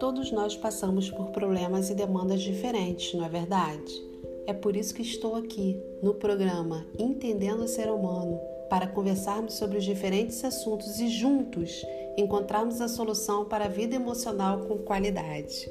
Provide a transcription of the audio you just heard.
Todos nós passamos por problemas e demandas diferentes, não é verdade? É por isso que estou aqui no programa Entendendo o Ser Humano para conversarmos sobre os diferentes assuntos e juntos encontrarmos a solução para a vida emocional com qualidade.